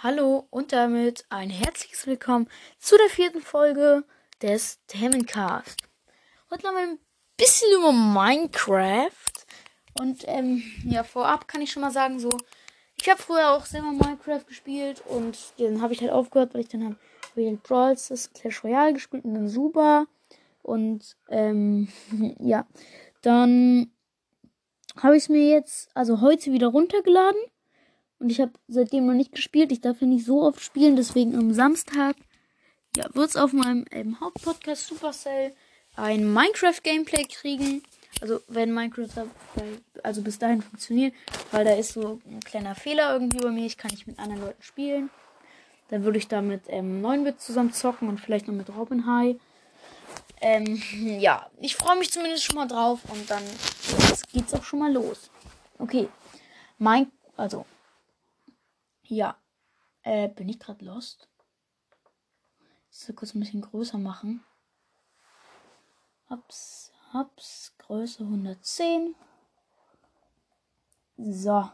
Hallo und damit ein herzliches Willkommen zu der vierten Folge des Themencast. Heute noch mal ein bisschen über Minecraft. Und ähm, ja, vorab kann ich schon mal sagen, so, ich habe früher auch selber Minecraft gespielt und dann habe ich halt aufgehört, weil ich dann habe Real Brawls, das Clash Royale gespielt und dann Super. Und ähm, ja, dann habe ich es mir jetzt, also heute wieder runtergeladen. Und ich habe seitdem noch nicht gespielt. Ich darf ja nicht so oft spielen, deswegen am Samstag ja, wird es auf meinem ähm, Hauptpodcast Supercell ein Minecraft-Gameplay kriegen. Also wenn Minecraft also bis dahin funktioniert, weil da ist so ein kleiner Fehler irgendwie bei mir. Ich kann nicht mit anderen Leuten spielen. Dann würde ich da mit ähm, 9-Bit zusammen zocken und vielleicht noch mit Robin High. Ähm, ja, ich freue mich zumindest schon mal drauf und dann geht's auch schon mal los. Okay. Mein, also ja. Äh, bin ich gerade lost? Soll kurz ein bisschen größer machen. Hops, hops, Größe 110. So.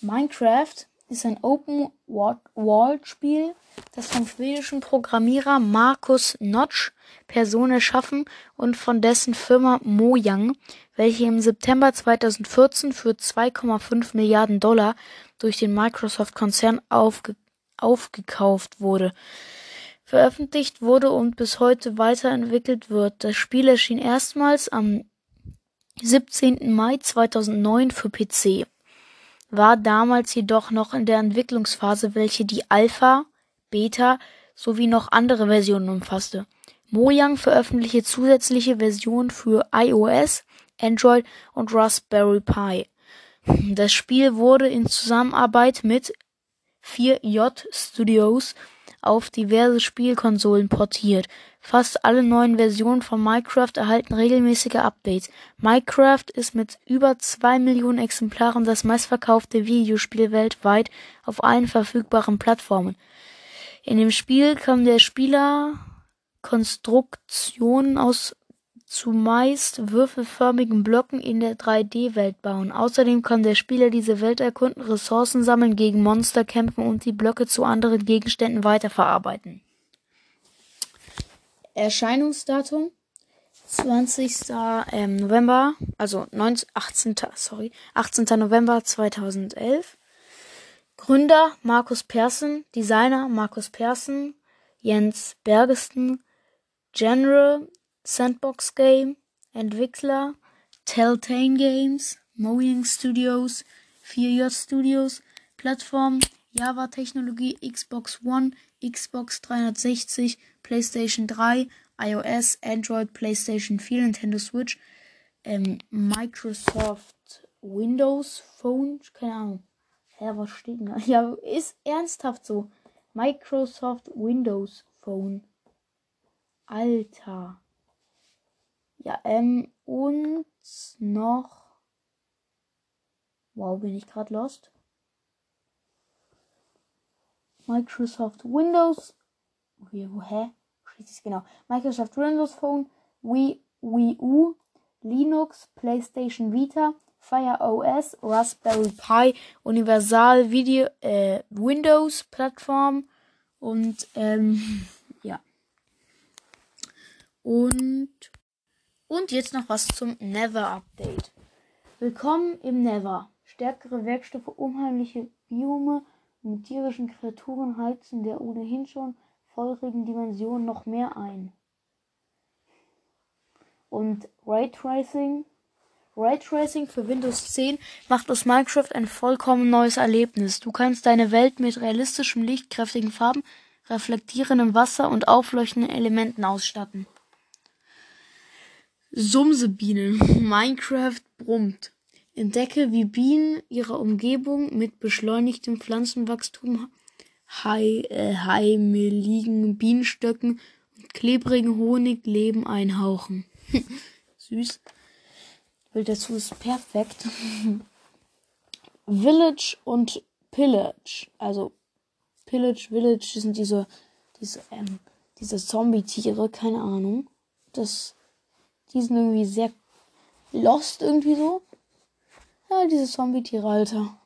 Minecraft ist ein Open-World-Spiel, das vom schwedischen Programmierer Markus Notch Person erschaffen und von dessen Firma Mojang, welche im September 2014 für 2,5 Milliarden Dollar durch den Microsoft-Konzern aufge aufgekauft wurde. Veröffentlicht wurde und bis heute weiterentwickelt wird. Das Spiel erschien erstmals am 17. Mai 2009 für PC war damals jedoch noch in der Entwicklungsphase, welche die Alpha, Beta sowie noch andere Versionen umfasste. Mojang veröffentlichte zusätzliche Versionen für iOS, Android und Raspberry Pi. Das Spiel wurde in Zusammenarbeit mit 4J Studios auf diverse Spielkonsolen portiert. Fast alle neuen Versionen von Minecraft erhalten regelmäßige Updates. Minecraft ist mit über zwei Millionen Exemplaren das meistverkaufte Videospiel weltweit auf allen verfügbaren Plattformen. In dem Spiel kann der Spieler Konstruktionen aus zumeist würfelförmigen Blöcken in der 3D-Welt bauen. Außerdem kann der Spieler diese Welt erkunden, Ressourcen sammeln, gegen Monster kämpfen und die Blöcke zu anderen Gegenständen weiterverarbeiten. Erscheinungsdatum 20. Ähm, November, also 19, 18. Sorry, 18. November 2011. Gründer Markus Persson, Designer Markus Persson, Jens Bergesten, General Sandbox Game, Entwickler Telltale Games, Mojang Studios, 4J Studios, Plattform Java Technologie, Xbox One, Xbox 360, PlayStation 3, iOS, Android, PlayStation 4, Nintendo Switch, ähm, Microsoft Windows Phone, keine Ahnung. Hä, was steht da? Ja, ist ernsthaft so. Microsoft Windows Phone. Alter. Ja, ähm, und noch. Wow, bin ich gerade lost? Microsoft Windows. Wie, hä? Richtig genau. Microsoft Windows Phone, Wii, Wii U, Linux, PlayStation Vita, Fire OS, Raspberry Pi, Universal Video, äh, Windows Plattform und ähm, ja. Und und jetzt noch was zum Never Update. Willkommen im Never. Stärkere Werkstoffe, unheimliche Biome mit tierischen Kreaturen heizen der ohnehin schon feurigen Dimension noch mehr ein. Und Raytracing. Raytracing für Windows 10 macht aus Minecraft ein vollkommen neues Erlebnis. Du kannst deine Welt mit realistischem Licht, kräftigen Farben, reflektierendem Wasser und aufleuchtenden Elementen ausstatten. Sumsebienen. Minecraft brummt. Entdecke, wie Bienen ihre Umgebung mit beschleunigtem Pflanzenwachstum, hei, äh, heimeligen Bienenstöcken und klebrigen Honigleben einhauchen. Süß. Bild dazu ist perfekt. Village und Pillage. Also Pillage, Village sind diese, diese, ähm, diese Zombie-Tiere, keine Ahnung. Das die sind irgendwie sehr lost irgendwie so. Ja, diese Zombie-Tiere, Alter.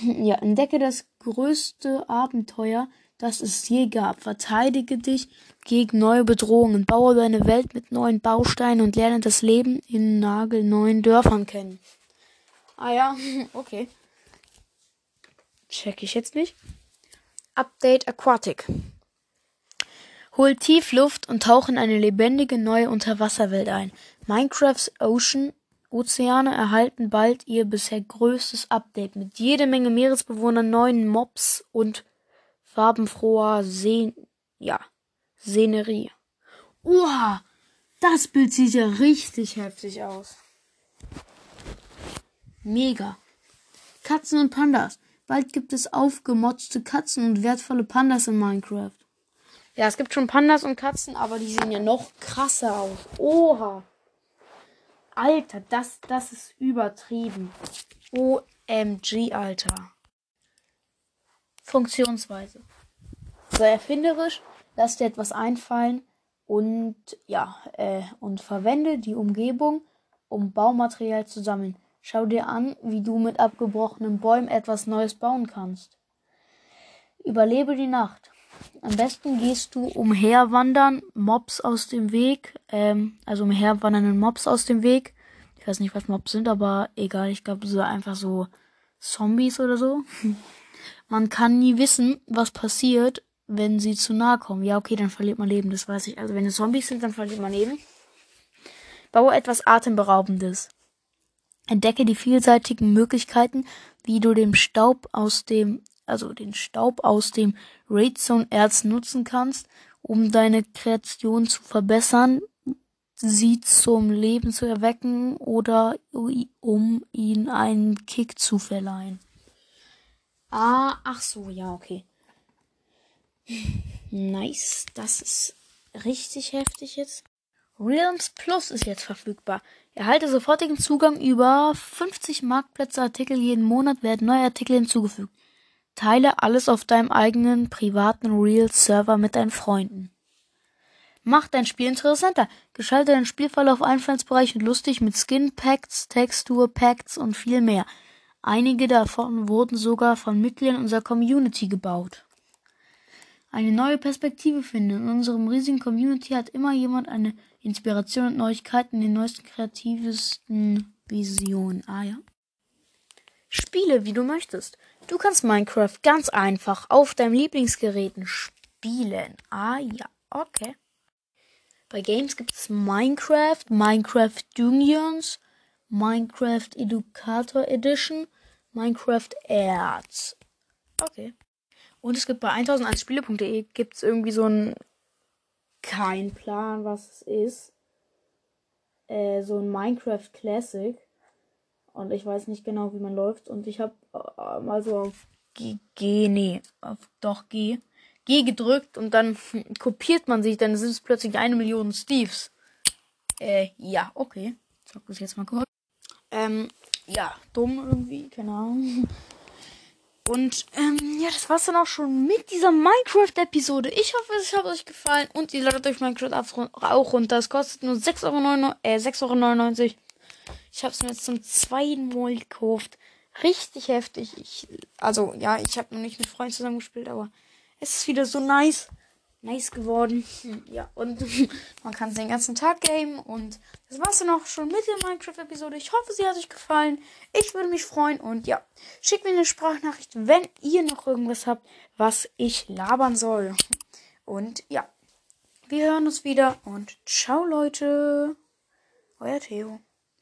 ja, entdecke das größte Abenteuer, das es je gab. Verteidige dich gegen neue Bedrohungen, baue deine Welt mit neuen Bausteinen und lerne das Leben in nagelneuen Dörfern kennen. Ah ja, okay. Check ich jetzt nicht. Update Aquatic. Hol tief Luft und tauch in eine lebendige neue Unterwasserwelt ein. Minecrafts Ocean Ozeane erhalten bald ihr bisher größtes Update mit jede Menge Meeresbewohnern, neuen Mobs und farbenfroher Seen ja, Szenerie. Oha, das Bild sieht ja richtig heftig aus. Mega. Katzen und Pandas. Bald gibt es aufgemotzte Katzen und wertvolle Pandas in Minecraft. Ja, es gibt schon Pandas und Katzen, aber die sehen ja noch krasser aus. Oha. Alter, das, das ist übertrieben. OMG, Alter. Funktionsweise. Sei erfinderisch, lass dir etwas einfallen und ja, äh, und verwende die Umgebung, um Baumaterial zu sammeln. Schau dir an, wie du mit abgebrochenen Bäumen etwas Neues bauen kannst. Überlebe die Nacht. Am besten gehst du umherwandern, Mobs aus dem Weg, ähm, also umherwandernden Mobs aus dem Weg. Ich weiß nicht, was Mobs sind, aber egal, ich glaube, so einfach so Zombies oder so. Man kann nie wissen, was passiert, wenn sie zu nahe kommen. Ja, okay, dann verliert man Leben, das weiß ich. Also wenn es Zombies sind, dann verliert man Leben. Baue etwas Atemberaubendes. Entdecke die vielseitigen Möglichkeiten, wie du den Staub aus dem, also den Staub aus dem Radzone Erz nutzen kannst, um deine Kreation zu verbessern, sie zum Leben zu erwecken oder um ihnen einen Kick zu verleihen. Ah, ach so, ja, okay. Nice, das ist richtig heftig jetzt. Realms Plus ist jetzt verfügbar. Erhalte sofortigen Zugang über 50 Marktplätze-Artikel jeden Monat werden neue Artikel hinzugefügt. Teile alles auf deinem eigenen privaten Real-Server mit deinen Freunden. Mach dein Spiel interessanter. Geschalte deinen Spielverlauf Einfallsbereich und lustig mit Skin Packs, Textur Packs und viel mehr. Einige davon wurden sogar von Mitgliedern unserer Community gebaut. Eine neue Perspektive finden. In unserem riesigen Community hat immer jemand eine Inspiration und Neuigkeiten in den neuesten, kreativsten Visionen. Ah ja. Spiele, wie du möchtest. Du kannst Minecraft ganz einfach auf deinem Lieblingsgeräten spielen. Ah ja, okay. Bei Games gibt es Minecraft, Minecraft Dungeons, Minecraft Educator Edition, Minecraft Ads. Okay. Und es gibt bei 1001spiele.de gibt es irgendwie so ein kein Plan, was es ist. Äh, so ein Minecraft Classic. Und ich weiß nicht genau, wie man läuft. Und ich habe äh, mal so auf G, G, nee, auf doch G, G gedrückt und dann kopiert man sich, dann sind es plötzlich eine Million Steves. Äh, ja, okay. Sag das jetzt mal kurz. Ähm, ja, dumm irgendwie, keine Ahnung. Und ähm, ja, das war's dann auch schon mit dieser Minecraft-Episode. Ich hoffe, es hat euch gefallen und ihr ladet euch Minecraft auch runter. Es kostet nur 6,99 Euro, äh, 6,99 Euro. Ich habe es mir jetzt zum zweiten Mal gekauft. Richtig heftig. Ich, also, ja, ich habe noch nicht mit Freunden zusammengespielt, aber es ist wieder so nice nice geworden. Hm, ja, und man kann es den ganzen Tag gamen. Und das war's dann auch schon mit der Minecraft-Episode. Ich hoffe, sie hat euch gefallen. Ich würde mich freuen. Und ja, schickt mir eine Sprachnachricht, wenn ihr noch irgendwas habt, was ich labern soll. Und ja, wir hören uns wieder. Und ciao, Leute. Euer Theo.